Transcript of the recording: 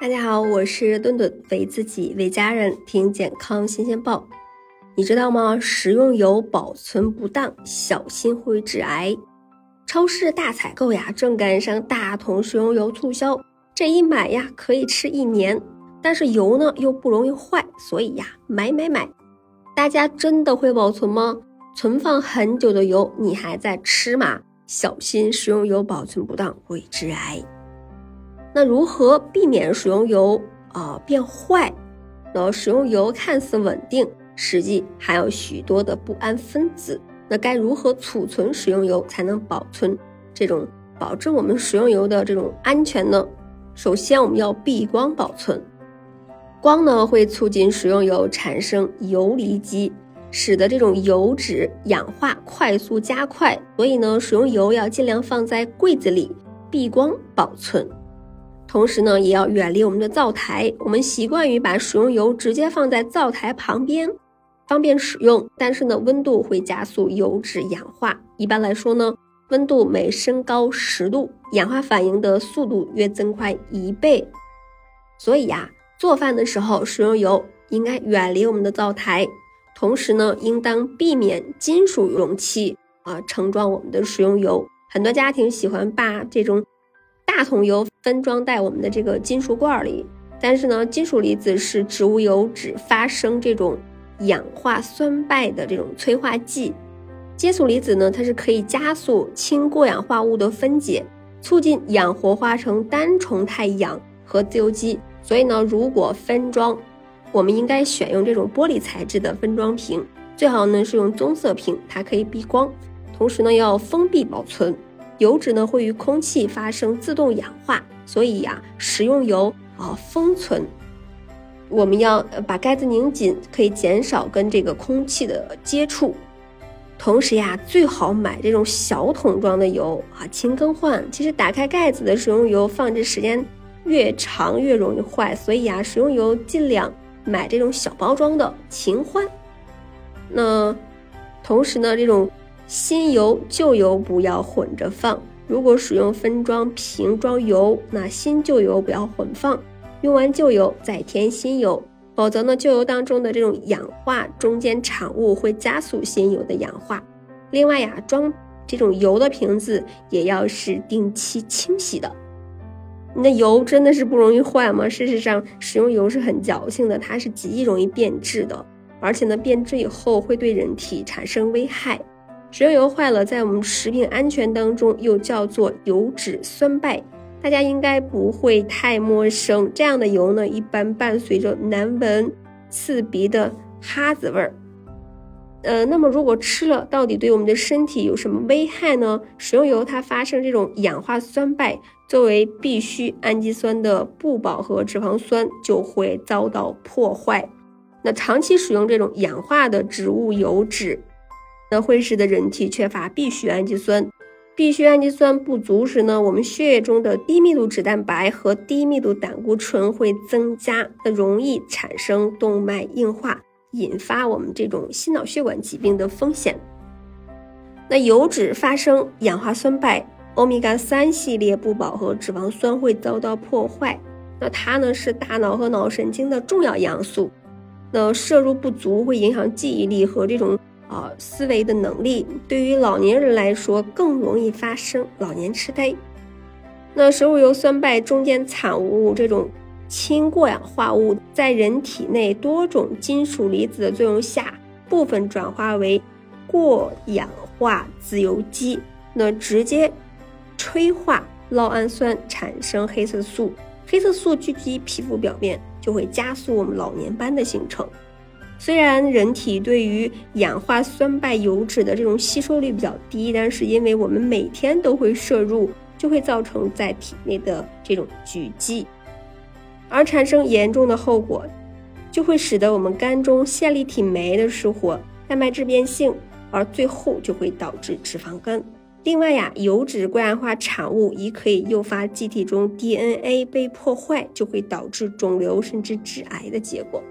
大家好，我是顿顿，为自己为家人听健康新鲜报。你知道吗？食用油保存不当，小心会致癌。超市大采购呀，正赶上大桶食用油促销，这一买呀可以吃一年。但是油呢又不容易坏，所以呀买买买。大家真的会保存吗？存放很久的油，你还在吃吗？小心食用油保存不当会致癌。那如何避免食用油啊变坏？那食用油看似稳定，实际含有许多的不安分子。那该如何储存食用油才能保存这种保证我们食用油的这种安全呢？首先，我们要避光保存。光呢会促进食用油产生游离基，使得这种油脂氧化快速加快。所以呢，食用油要尽量放在柜子里避光保存。同时呢，也要远离我们的灶台。我们习惯于把食用油直接放在灶台旁边，方便使用。但是呢，温度会加速油脂氧化。一般来说呢，温度每升高十度，氧化反应的速度约增快一倍。所以呀，做饭的时候，食用油应该远离我们的灶台。同时呢，应当避免金属容器啊盛装我们的食用油。很多家庭喜欢把这种。大桶油分装在我们的这个金属罐里，但是呢，金属离子是植物油脂发生这种氧化酸败的这种催化剂。金属离子呢，它是可以加速氢过氧化物的分解，促进氧活化成单重态氧和自由基。所以呢，如果分装，我们应该选用这种玻璃材质的分装瓶，最好呢是用棕色瓶，它可以避光，同时呢要封闭保存。油脂呢会与空气发生自动氧化，所以呀，食用油啊封存，我们要把盖子拧紧，可以减少跟这个空气的接触。同时呀，最好买这种小桶装的油啊，勤更换。其实打开盖子的食用油放置时间越长越容易坏，所以呀，食用油尽量买这种小包装的，勤换。那同时呢，这种。新油旧油不要混着放。如果使用分装瓶装油，那新旧油不要混放，用完旧油再添新油，否则呢，旧油当中的这种氧化中间产物会加速新油的氧化。另外呀，装这种油的瓶子也要是定期清洗的。那油真的是不容易坏吗？事实上，食用油是很矫情的，它是极易容易变质的，而且呢，变质以后会对人体产生危害。食用油坏了，在我们食品安全当中又叫做油脂酸败，大家应该不会太陌生。这样的油呢，一般伴随着难闻、刺鼻的哈子味儿。呃，那么如果吃了，到底对我们的身体有什么危害呢？食用油它发生这种氧化酸败，作为必需氨基酸的不饱和脂肪酸就会遭到破坏。那长期使用这种氧化的植物油脂。那会使得人体缺乏必需氨基酸，必需氨基酸不足时呢，我们血液中的低密度脂蛋白和低密度胆固醇会增加，那容易产生动脉硬化，引发我们这种心脑血管疾病的风险。那油脂发生氧化酸败，欧米伽三系列不饱和脂肪酸会遭到破坏，那它呢是大脑和脑神经的重要营养素，那摄入不足会影响记忆力和这种。啊，思维的能力对于老年人来说更容易发生老年痴呆。那食物油酸败中间产物这种氢过氧化物，在人体内多种金属离子的作用下，部分转化为过氧化自由基，那直接催化酪氨酸产生黑色素，黑色素聚集皮肤表面，就会加速我们老年斑的形成。虽然人体对于氧化酸败油脂的这种吸收率比较低，但是因为我们每天都会摄入，就会造成在体内的这种聚集，而产生严重的后果，就会使得我们肝中线粒体酶的失活，蛋白质变性，而最后就会导致脂肪肝。另外呀，油脂过氧化产物也可以诱发机体中 DNA 被破坏，就会导致肿瘤甚至致癌的结果。